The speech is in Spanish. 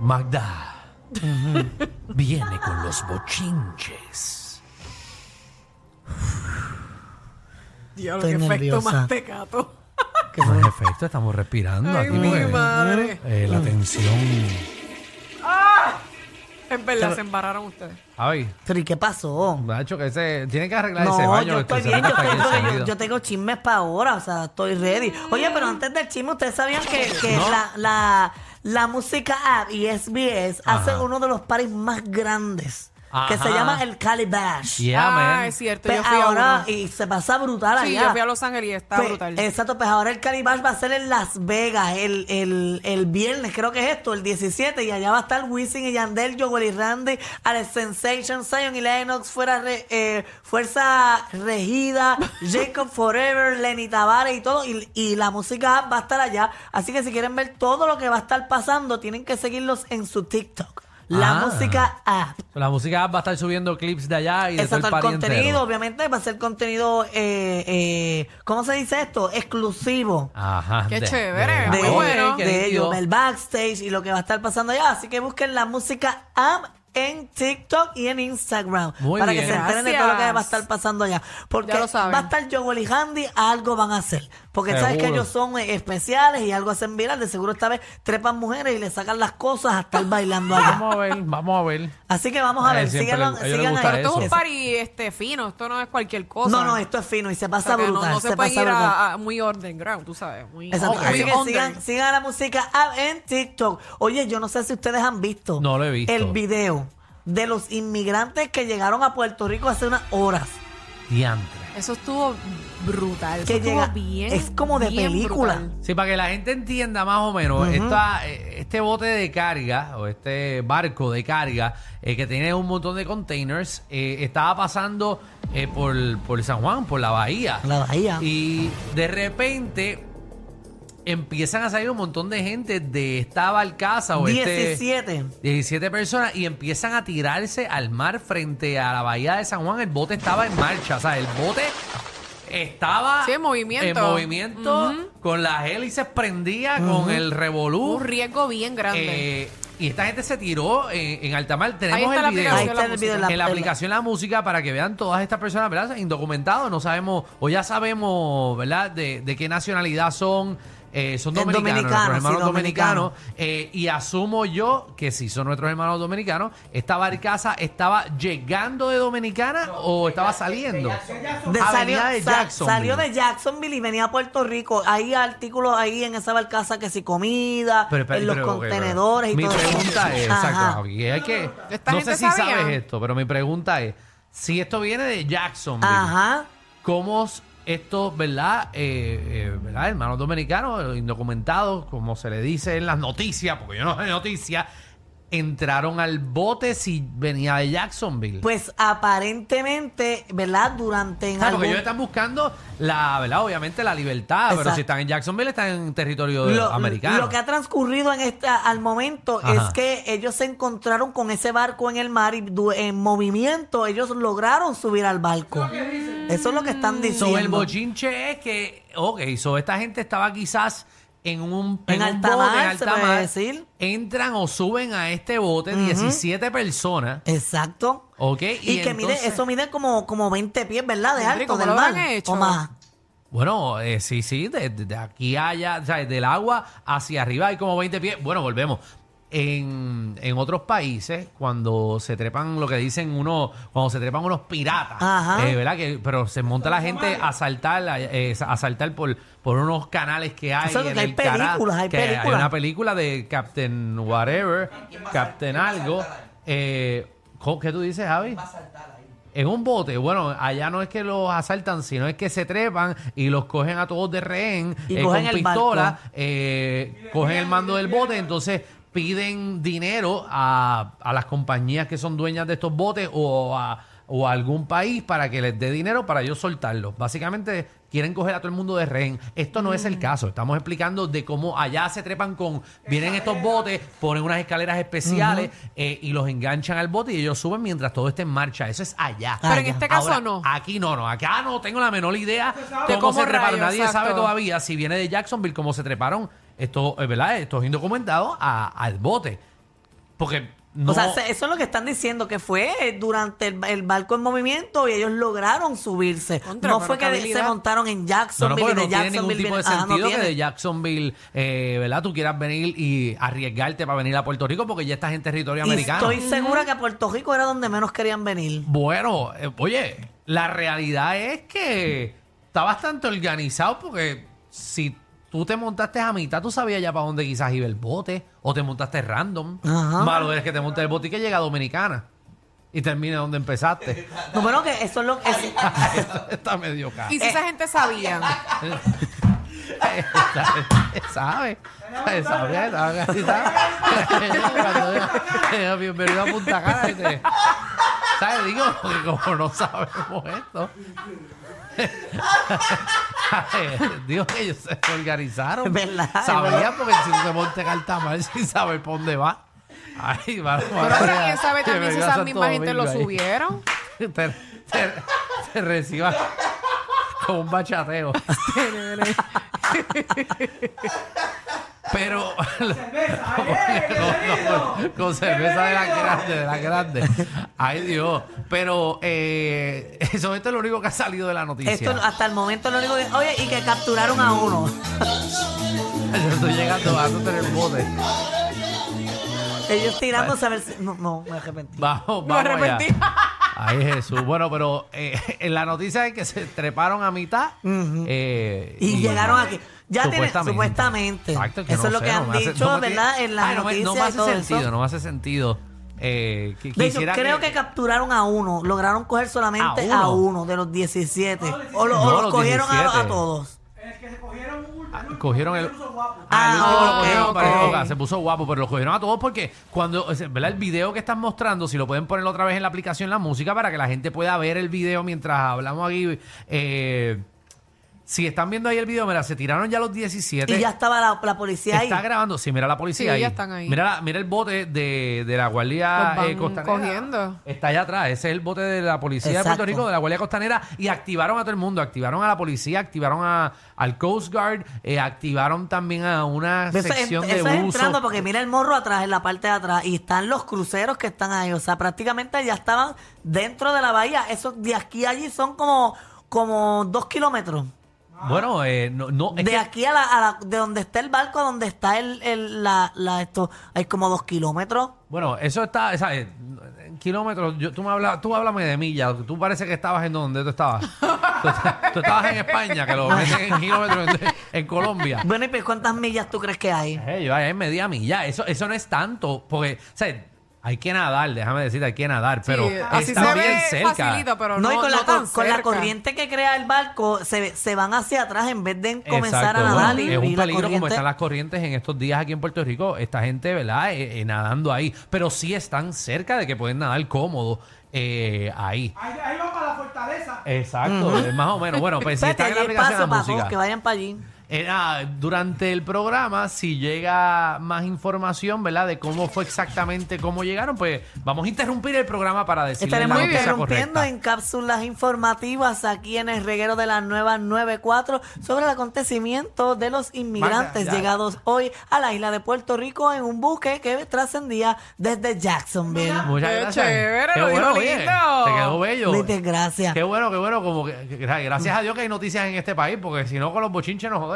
Magda viene con los bochinches. Diablo, Estoy qué efecto nerviosa. más tecato. No es efecto, estamos respirando Ay, aquí. mi porque, madre. eh, la tensión. En verdad, se embararon ustedes. Ay, Pero ¿y qué pasó? Nacho, que ese, tiene que arreglar ese No, baño. yo estoy se bien, nota yo, que está estoy- aquí yo- encendido. yo tengo chismes para ahora, o sea, estoy ready. Oye, pero antes del chisme, ¿ustedes sabían que, que la, la, la música app y SBS hace Ajá. uno de los paris más grandes, que se llama el Calibash? Yeah, ah, man. es cierto, Pues yo fui ahora, a y se pasa brutal Sí, allá. yo fui a Los Ángeles y está Pues, brutal. Exacto, pues ahora el Calibash va a ser en Las Vegas el, el, el viernes, creo que es esto, el 17, y allá va a estar Wisin y Yandel, Joel y Randy, Alex Sensation, Zion y Lennox, fuera re- eh, Fuerza Regida, Jacob Forever, Lenny Tavares y todo, y, y la música va a estar allá. Así que si quieren ver todo lo que va a estar pasando, tienen que seguirlos en su TikTok. La Ah. música app. La música va a estar subiendo clips de allá y de todo Exacto, el contenido, entero. obviamente, va a ser contenido, eh, eh, ¿cómo se dice esto? Exclusivo. Ajá. Qué de- chévere, de- de, muy bueno. qué de nítido. ellos, el backstage y lo que va a estar pasando allá. Así que busquen la música app en TikTok y en Instagram Muy para bien. que se enteren de todo lo que va a Gracias. estar pasando allá. Porque Ya lo saben. va a estar Joel y Handy, algo van a hacer. Porque sabes que ellos son eh, especiales y algo hacen viral. De seguro esta vez trepan mujeres y le sacan las cosas a estar bailando allá. Vamos a ver, vamos a ver. Así que vamos a ver, sigan ahí. Pero esto es un party este, fino, esto no es cualquier cosa. No, no, esto es fino y se O pasa sea, que no- brutal. No, se, se puede pasa ir brutal. a, a muy underground, tú sabes. Muy, Exacto. Así que sigan, sigan la música en TikTok. Oye, yo no sé si ustedes han visto. No lo he visto. El video de los inmigrantes que llegaron a Puerto Rico hace unas horas. Diantre. Eso estuvo brutal. Eso Que estuvo llega- bien. es como de bien película. brutal. Sí, para que la gente entienda más o menos, esta, eh, este bote de carga o este barco de carga eh, que tiene un montón de containers eh, estaba pasando eh, por, por San Juan, por la bahía. La bahía. Y de repente empiezan a salir un montón de gente de esta barcaza o este... 17. 17 personas y empiezan a tirarse al mar frente a la bahía de San Juan. El bote estaba en marcha, o sea, el bote estaba Sí, en movimiento. en movimiento, con las hélices prendidas, con el revolú. Un riesgo bien grande. Eh, y esta gente se tiró en, en alta mar. Ahí Tenemos la el video. Ahí está el en la la- aplicación La Música para que vean todas estas personas, ¿verdad? Indocumentados, no sabemos, o ya sabemos, ¿verdad? De, de qué nacionalidad son. Eh, son dominicanos, dominicano, nuestros hermanos sí, dominicano. dominicanos. eh, y asumo yo que si son nuestros hermanos dominicanos, esta barcaza estaba llegando de Dominicana o estaba saliendo. De- Ah, salió, de Jacksonville. salió de Jacksonville y venía a Puerto Rico. Hay artículos ahí en esa barcaza que si comida, Pero, en los pero, ok, pero contenedores y Mi todo eso. pregunta es, exacto, aquí hay que, ¿Esta no sé si sabía? sabes esto, pero mi pregunta es, si esto viene de Jacksonville, Ajá. cómo estos, ¿verdad? Eh, eh, ¿verdad? Hermanos dominicanos, los indocumentados, como se le dice en las noticias, porque yo no sé noticias, entraron al bote si venía de Jacksonville. Pues aparentemente, ¿verdad? Durante en O sea, porque ellos están buscando la, ¿verdad? Obviamente la libertad, pero Exacto. si están en Jacksonville están en territorio lo, americano. lo que ha transcurrido en esta al momento Ajá. es que ellos se encontraron con ese barco en el mar y du- en movimiento ellos lograron subir al barco. Eso es lo que están diciendo. So, el bochinche es que, ok, so esta gente estaba quizás en un, En un alta bote, mar, en se alta puede mar, decir. entran o suben a este bote 17 personas, Exacto. ok, Y, que mide, entonces- eso mide como, como 20 pies, ¿verdad? De Henry, alto ¿cómo del lo mar. hecho? O más. Bueno, eh, sí, sí, de, de aquí allá, o sea, del agua hacia arriba hay como 20 pies. Bueno, volvemos. En, en otros países, cuando se trepan lo que dicen unos, cuando se trepan unos piratas, Ajá. eh, ¿verdad? Que, pero se monta la gente a saltar, eh, a saltar por, por unos canales que hay. Es en que hay el canal, películas, hay que Hay películas. una película de Captain Whatever, Captain Algo. Eh, ¿cómo- ¿Qué tú dices, Javi? En un bote, bueno, allá no es que los asaltan, sino es que se trepan y los cogen a todos de rehén Y eh, cogen con el pistola, eh, cogen el mando del bote, entonces piden dinero a, a las compañías que son dueñas de estos botes o a, o a algún país para que les dé dinero para ellos soltarlos. Básicamente quieren coger a todo el mundo de rehén. Esto no es Mm. el caso. Estamos explicando de cómo allá se trepan con, vienen estos botes, ponen unas escaleras especiales eh, y los enganchan al bote y ellos suben mientras todo esté en marcha. Eso es allá. Pero en este caso Ahora, no. Aquí no, no. Acá no tengo la menor idea De cómo, cómo se treparon. Nadie exacto. sabe todavía si viene de Jacksonville, cómo se treparon estos, eh, ¿verdad? estos indocumentados a- al bote. Porque no... O sea, se- eso es lo que están diciendo, que fue durante el, el barco en movimiento y ellos lograron subirse. Contra, no pero fue que se montaron en No, no, Jacksonville porque y de no tiene ningún Jacksonville tipo de viene- Ajá, no sentido que tiene. de Jacksonville, eh, ¿verdad? Tú quieras venir y arriesgarte para venir a Puerto Rico porque ya estás en territorio Y americano. estoy segura que a Puerto Rico era donde menos querían venir. Bueno, eh, oye, la realidad es que está bastante organizado porque si tú te montaste a mitad, tú sabías ya para dónde quizás iba el bote o te montaste random. Ajá. Malo es que te montes el bote y que llega a Dominicana y termine donde empezaste. No, pero que eso es lo que... es- Eso está medio caro. Y si esa gente sabía. ¿Sabe? ¿Sabe? ¿Sabe? ¿Sabe? ¿Sabe? Bienvenido a Punta Cana. dice, ¿Sabes? Digo, porque como no sabemos esto. Digo que ellos se organizaron. Es verdad, Sabían porque si se monte Cartamar sin saber por dónde va. Ay, va, Pero quién sabe también si esa misma gente lo subieron subieron. te, te, te reciba con un bachateo. Pero no, con cerveza de la grande, de la grande. Ay Dios. Pero eh, eso esto es lo único que ha salido de la noticia. Esto hasta el momento lo único que... Oye, y que capturaron a uno. Yo estoy llegando a no tener bote. Ellos tirándose a ver si... No, no, me arrepentí. Vamos, Me vamos allá. Ay, Jesús. Bueno, pero eh, en la noticia es que se treparon a mitad. eh, Y, llegaron aquí. Ya tienen, supuestamente. Exacto, que eso no es lo sé, que no han me hace- dicho, no me ¿verdad? En las Ay, no me- noticias no me y hace todo sentido, no me hace sentido. Eh, qui- De hecho, quisiera creo que... capturaron a uno. Lograron coger solamente ¿A a uno? uno, de los 17. O, lo- o No, los los cogieron a, 17. a todos. Ah, cogieron el. Ah, Ah, el último lo ok, cogieron para ok. equivocar, se puso guapo, pero lo cogieron a todos porque cuando, o sea, ¿verdad? El video que están mostrando, si lo pueden poner otra vez en la aplicación la música para que la gente pueda ver el video mientras hablamos aquí. eh, si están viendo ahí el video, mira, se tiraron ya los 17. Y ya estaba la, la policía ahí. Está grabando, sí, mira la policía Sí, ahí. ya están ahí. Mira, la- mira el bote de, de la Guardia Los van eh, Costanera. cogiendo. Está allá atrás, ese es el bote de la policía de Exacto. Puerto Rico, de la Guardia Costanera, y activaron a todo el mundo, activaron a la policía, activaron a, al Coast Guard, eh, activaron también a una Eso es- sección eso de es entrando porque mira el morro atrás, en la parte de atrás, y están los cruceros que están ahí. O sea, prácticamente ya estaban dentro de la bahía. Eso de aquí a allí son como, como dos kilómetros. Bueno, eh, no, no, es de que- aquí a la, a la- de donde está el barco, a donde está el, el- la, la esto, hay como dos kilómetros. bueno, eso está, ¿sabes? En kilómetros, yo, tú me hablas, tú háblame de millas, tú parece que estabas en donde tú estabas. tú, tú estabas en España, que lo meten en kilómetros en, en Colombia. Bueno, y pues, ¿cuántas millas tú crees que hay? Eh, yo ahí en media milla. Eso, eso no es tanto. Porque, o sea, hay que nadar, déjame decirte, hay que nadar. Pero Sí, así está se bien ve cerca. facilito, pero no, No, y con, no la, tan cor- con la cerca. corriente que crea el barco, se, se van hacia atrás en vez de comenzar Exacto, a nadar. bueno, y, es y un la peligro como corriente- están las corrientes en estos días aquí en Puerto Rico. Esta gente, ¿verdad? Eh, eh, nadando ahí. Pero sí están cerca de que pueden nadar cómodo eh, ahí. Ahí, ahí va para la fortaleza. Exacto, eh, más o menos. Bueno, pues si Espérate, están en la hay aplicación de la para todos música. que vayan para allí. Eh, nada, durante el programa, si llega más información, ¿verdad? De cómo fue exactamente, cómo llegaron, pues vamos a interrumpir el programa para decirles la Estaremos noticia interrumpiendo correcta. en cápsulas informativas aquí en el reguero de la nueva 94 sobre el acontecimiento de los inmigrantes llegados hoy a la isla de Puerto Rico en un buque que trascendía desde Jacksonville. Muchas Qué gracias. chévere, Qué lo dijo bueno, oye, te quedó bello. Muchas gracias. Qué bueno, qué bueno, como que, que- gracias a Dios que hay noticias en este país, porque si no con los bochinches nos jodemos.